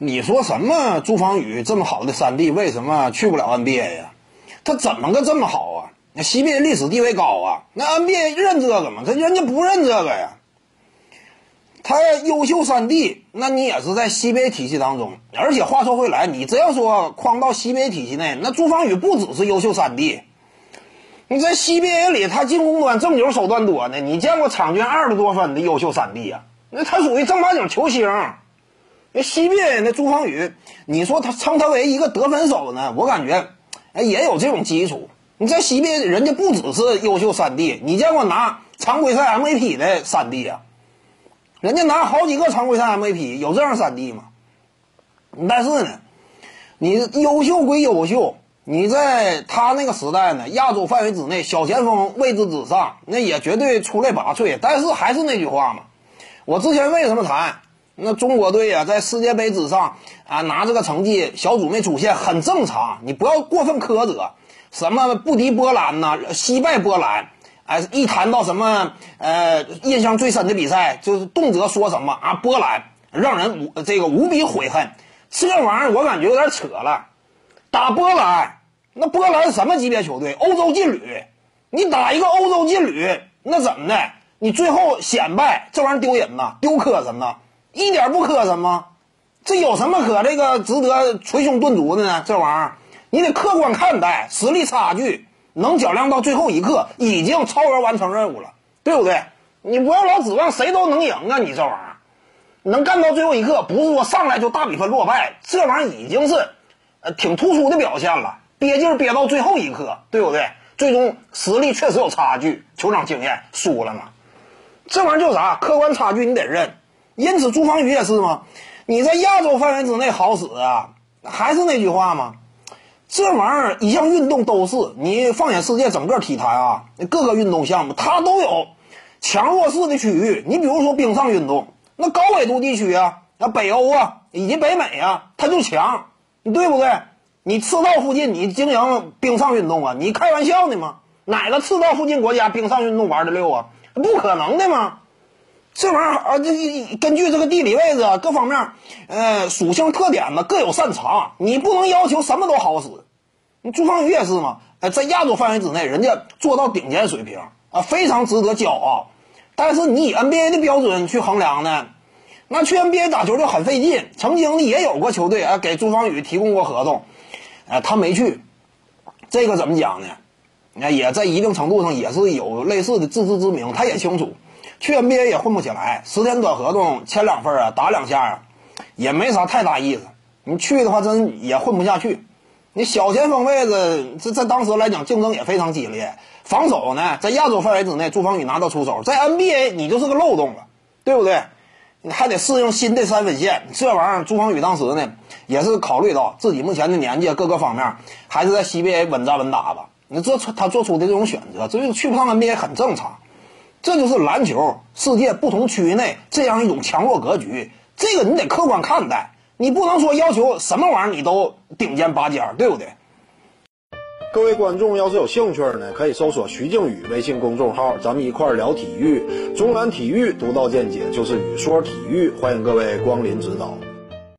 你说什么？朱芳雨这么好的三弟，为什么去不了 NBA 呀？他怎么个这么好啊？那 CBA 历史地位高啊，那 NBA 认这个吗？他人家不认这个呀。他优秀三弟，那你也是在 CBA 体系当中。而且话说回来，你这要说框到 CBA 体系内，那朱芳雨不只是优秀三弟。你在 CBA 里，他进攻端正经手段多呢。你见过场均二十多分的优秀三弟啊？那他属于正八经球星。那 CBA 那朱芳雨，你说他称他为一个得分手呢？我感觉，哎，也有这种基础。你在西边人家不只是优秀三弟，你见过拿常规赛 MVP 的三弟啊？人家拿好几个常规赛 MVP，有这样三弟吗？但是呢，你优秀归优秀，你在他那个时代呢，亚洲范围之内，小前锋位置之上，那也绝对出类拔萃。但是还是那句话嘛，我之前为什么谈那中国队呀，在世界杯之上啊拿这个成绩，小组没出现很正常，你不要过分苛责，什么不敌波兰呐，惜败波兰。哎，一谈到什么呃，印象最深的比赛，就是动辄说什么啊，波兰让人无这个无比悔恨。这玩意儿我感觉有点扯了。打波兰，那波兰什么级别球队？欧洲劲旅。你打一个欧洲劲旅，那怎么的？你最后显败，这玩意儿丢人呐，丢磕碜呐，一点不磕碜吗？这有什么可这个值得捶胸顿足的呢？这玩意儿你得客观看待，实力差距。能较量到最后一刻，已经超额完成任务了，对不对？你不要老指望谁都能赢啊！你这玩意儿能干到最后一刻，不是说上来就大比分落败，这玩意儿已经是呃挺突出的表现了。憋劲憋到最后一刻，对不对？最终实力确实有差距，球场经验输了嘛。这玩意儿叫啥？客观差距你得认。因此，朱芳雨也是嘛。你在亚洲范围之内好使啊，还是那句话嘛。这玩意儿一项运动都是你放眼世界整个体坛啊，各个运动项目它都有强弱势的区域。你比如说冰上运动，那高纬度地区啊，那北欧啊以及北美啊，它就强，对不对？你赤道附近你经营冰上运动啊，你开玩笑呢吗？哪个赤道附近国家冰上运动玩的溜啊？不可能的嘛！这玩意儿啊，这根据这个地理位置各方面，呃，属性特点呢各有擅长，你不能要求什么都好使。你朱芳雨也是嘛？哎，在亚洲范围之内，人家做到顶尖水平啊，非常值得骄傲。但是你以 NBA 的标准去衡量呢，那去 NBA 打球就很费劲。曾经也有过球队啊给朱芳雨提供过合同，哎，他没去。这个怎么讲呢？那也在一定程度上也是有类似的自知之明，他也清楚。去 NBA 也混不起来，十天短合同签两份啊，打两下啊，也没啥太大意思。你去的话，真也混不下去。你小前锋位置，这在当时来讲竞争也非常激烈。防守呢，在亚洲范围之内，朱芳雨拿到出手，在 NBA 你就是个漏洞了，对不对？你还得适应新的三分线，这玩意儿，朱芳雨当时呢也是考虑到自己目前的年纪各个方面，还是在 CBA 稳扎稳打吧。你这他做出的这种选择，这就去不上 NBA 很正常。这就是篮球世界不同区域内这样一种强弱格局，这个你得客观看待，你不能说要求什么玩意儿你都顶尖拔尖，对不对？各位观众要是有兴趣呢，可以搜索徐静宇微信公众号，咱们一块聊体育，中南体育独到见解就是语说体育，欢迎各位光临指导。